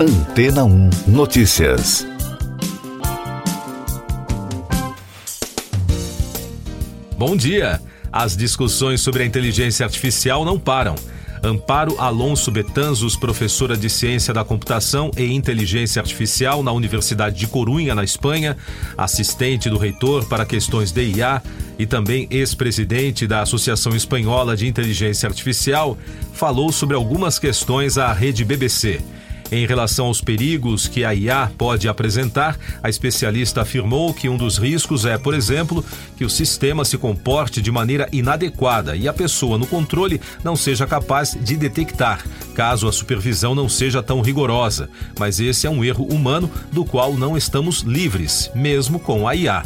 Antena 1 Notícias. Bom dia! As discussões sobre a inteligência artificial não param. Amparo Alonso Betanzos, professora de Ciência da Computação e Inteligência Artificial na Universidade de Corunha, na Espanha, assistente do reitor para questões de IA e também ex-presidente da Associação Espanhola de Inteligência Artificial, falou sobre algumas questões à rede BBC. Em relação aos perigos que a IA pode apresentar, a especialista afirmou que um dos riscos é, por exemplo, que o sistema se comporte de maneira inadequada e a pessoa no controle não seja capaz de detectar, caso a supervisão não seja tão rigorosa. Mas esse é um erro humano do qual não estamos livres, mesmo com a IA.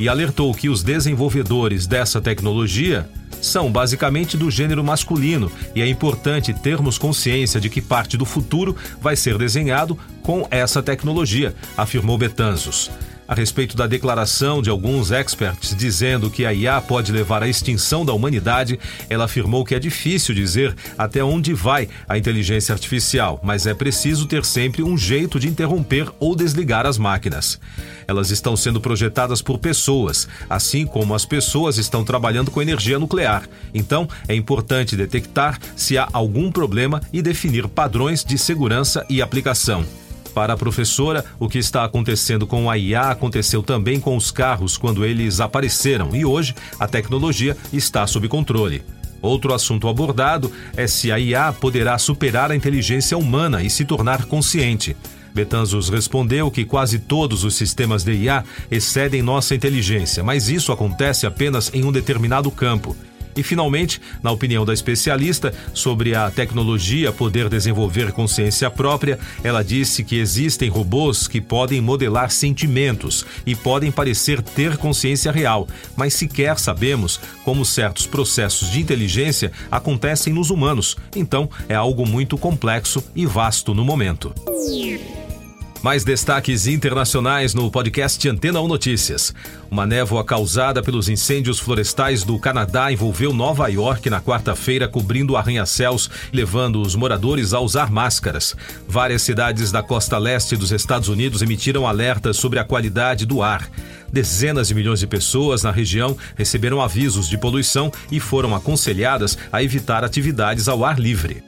E alertou que os desenvolvedores dessa tecnologia são basicamente do gênero masculino e é importante termos consciência de que parte do futuro vai ser desenhado com essa tecnologia, afirmou Betanzos a respeito da declaração de alguns experts dizendo que a IA pode levar à extinção da humanidade, ela afirmou que é difícil dizer até onde vai a inteligência artificial, mas é preciso ter sempre um jeito de interromper ou desligar as máquinas. Elas estão sendo projetadas por pessoas, assim como as pessoas estão trabalhando com energia nuclear. Então, é importante detectar se há algum problema e definir padrões de segurança e aplicação. Para a professora, o que está acontecendo com a IA aconteceu também com os carros quando eles apareceram e hoje a tecnologia está sob controle. Outro assunto abordado é se a IA poderá superar a inteligência humana e se tornar consciente. Betanzos respondeu que quase todos os sistemas de IA excedem nossa inteligência, mas isso acontece apenas em um determinado campo. E, finalmente, na opinião da especialista sobre a tecnologia poder desenvolver consciência própria, ela disse que existem robôs que podem modelar sentimentos e podem parecer ter consciência real, mas sequer sabemos como certos processos de inteligência acontecem nos humanos. Então, é algo muito complexo e vasto no momento. Mais destaques internacionais no podcast Antena 1 Notícias. Uma névoa causada pelos incêndios florestais do Canadá envolveu Nova York na quarta-feira, cobrindo arranha-céus levando os moradores a usar máscaras. Várias cidades da costa leste dos Estados Unidos emitiram alertas sobre a qualidade do ar. Dezenas de milhões de pessoas na região receberam avisos de poluição e foram aconselhadas a evitar atividades ao ar livre.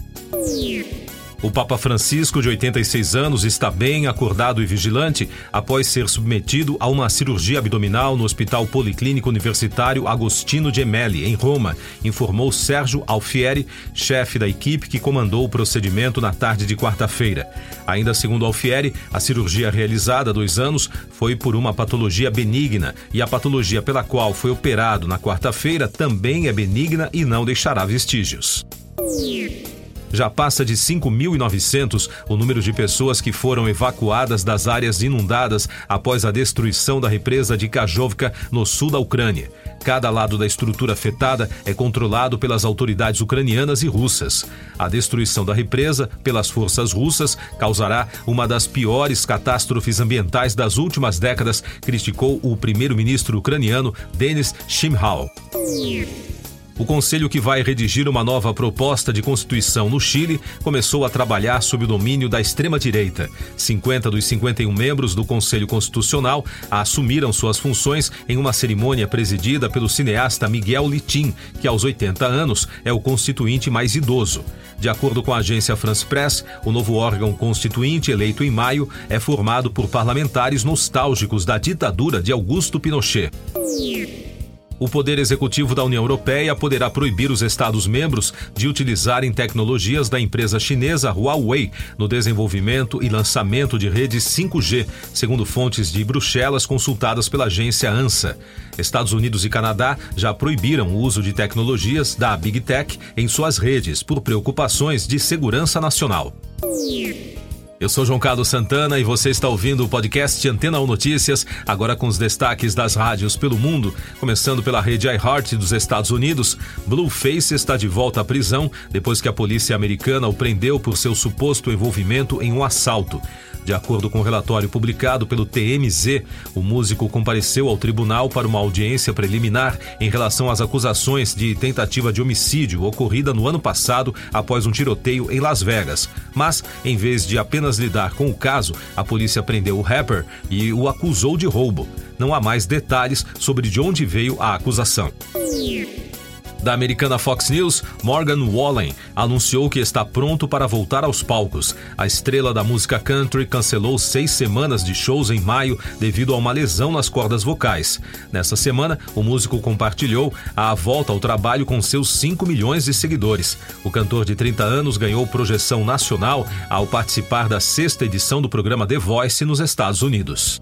O Papa Francisco, de 86 anos, está bem acordado e vigilante após ser submetido a uma cirurgia abdominal no Hospital Policlínico Universitário Agostino Gemelli, em Roma, informou Sérgio Alfieri, chefe da equipe que comandou o procedimento na tarde de quarta-feira. Ainda segundo Alfieri, a cirurgia realizada há dois anos foi por uma patologia benigna e a patologia pela qual foi operado na quarta-feira também é benigna e não deixará vestígios já passa de 5.900 o número de pessoas que foram evacuadas das áreas inundadas após a destruição da represa de Kajovka, no sul da Ucrânia. Cada lado da estrutura afetada é controlado pelas autoridades ucranianas e russas. A destruição da represa pelas forças russas causará uma das piores catástrofes ambientais das últimas décadas, criticou o primeiro-ministro ucraniano Denis Shimhal. O conselho que vai redigir uma nova proposta de constituição no Chile começou a trabalhar sob o domínio da extrema-direita. 50 dos 51 membros do Conselho Constitucional assumiram suas funções em uma cerimônia presidida pelo cineasta Miguel Litin, que aos 80 anos é o constituinte mais idoso. De acordo com a agência France Press, o novo órgão constituinte, eleito em maio, é formado por parlamentares nostálgicos da ditadura de Augusto Pinochet o Poder Executivo da União Europeia poderá proibir os Estados-membros de utilizarem tecnologias da empresa chinesa Huawei no desenvolvimento e lançamento de redes 5G, segundo fontes de Bruxelas consultadas pela agência ANSA. Estados Unidos e Canadá já proibiram o uso de tecnologias da Big Tech em suas redes por preocupações de segurança nacional. Eu sou João Carlos Santana e você está ouvindo o podcast Antena 1 Notícias, agora com os destaques das rádios pelo mundo, começando pela rede iHeart dos Estados Unidos. Blueface está de volta à prisão depois que a polícia americana o prendeu por seu suposto envolvimento em um assalto. De acordo com o relatório publicado pelo TMZ, o músico compareceu ao tribunal para uma audiência preliminar em relação às acusações de tentativa de homicídio ocorrida no ano passado após um tiroteio em Las Vegas. Mas, em vez de apenas lidar com o caso, a polícia prendeu o rapper e o acusou de roubo. Não há mais detalhes sobre de onde veio a acusação da americana Fox News, Morgan Wallen, anunciou que está pronto para voltar aos palcos. A estrela da música country cancelou seis semanas de shows em maio devido a uma lesão nas cordas vocais. Nessa semana, o músico compartilhou a volta ao trabalho com seus 5 milhões de seguidores. O cantor de 30 anos ganhou projeção nacional ao participar da sexta edição do programa The Voice nos Estados Unidos.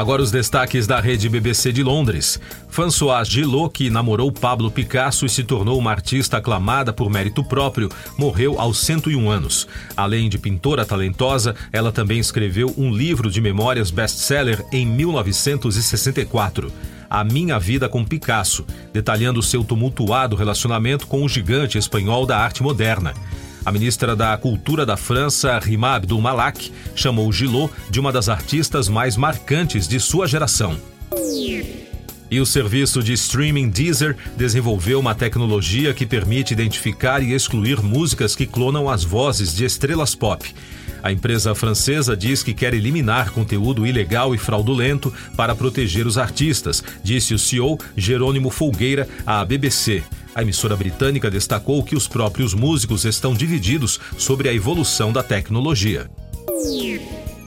Agora os destaques da rede BBC de Londres. Françoise Gillot, que namorou Pablo Picasso e se tornou uma artista aclamada por mérito próprio, morreu aos 101 anos. Além de pintora talentosa, ela também escreveu um livro de memórias best-seller em 1964. A Minha Vida com Picasso, detalhando seu tumultuado relacionamento com o gigante espanhol da arte moderna. A ministra da Cultura da França, Rima Abdul Malak, chamou Gillot de uma das artistas mais marcantes de sua geração. E o serviço de streaming Deezer desenvolveu uma tecnologia que permite identificar e excluir músicas que clonam as vozes de estrelas pop. A empresa francesa diz que quer eliminar conteúdo ilegal e fraudulento para proteger os artistas, disse o CEO Jerônimo Folgueira à BBC. A emissora britânica destacou que os próprios músicos estão divididos sobre a evolução da tecnologia.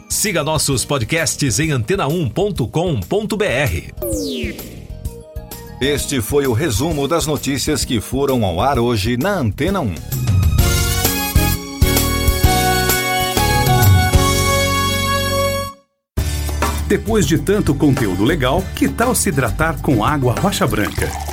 Siga nossos podcasts em antena1.com.br. Este foi o resumo das notícias que foram ao ar hoje na Antena 1. Depois de tanto conteúdo legal, que tal se hidratar com água rocha branca?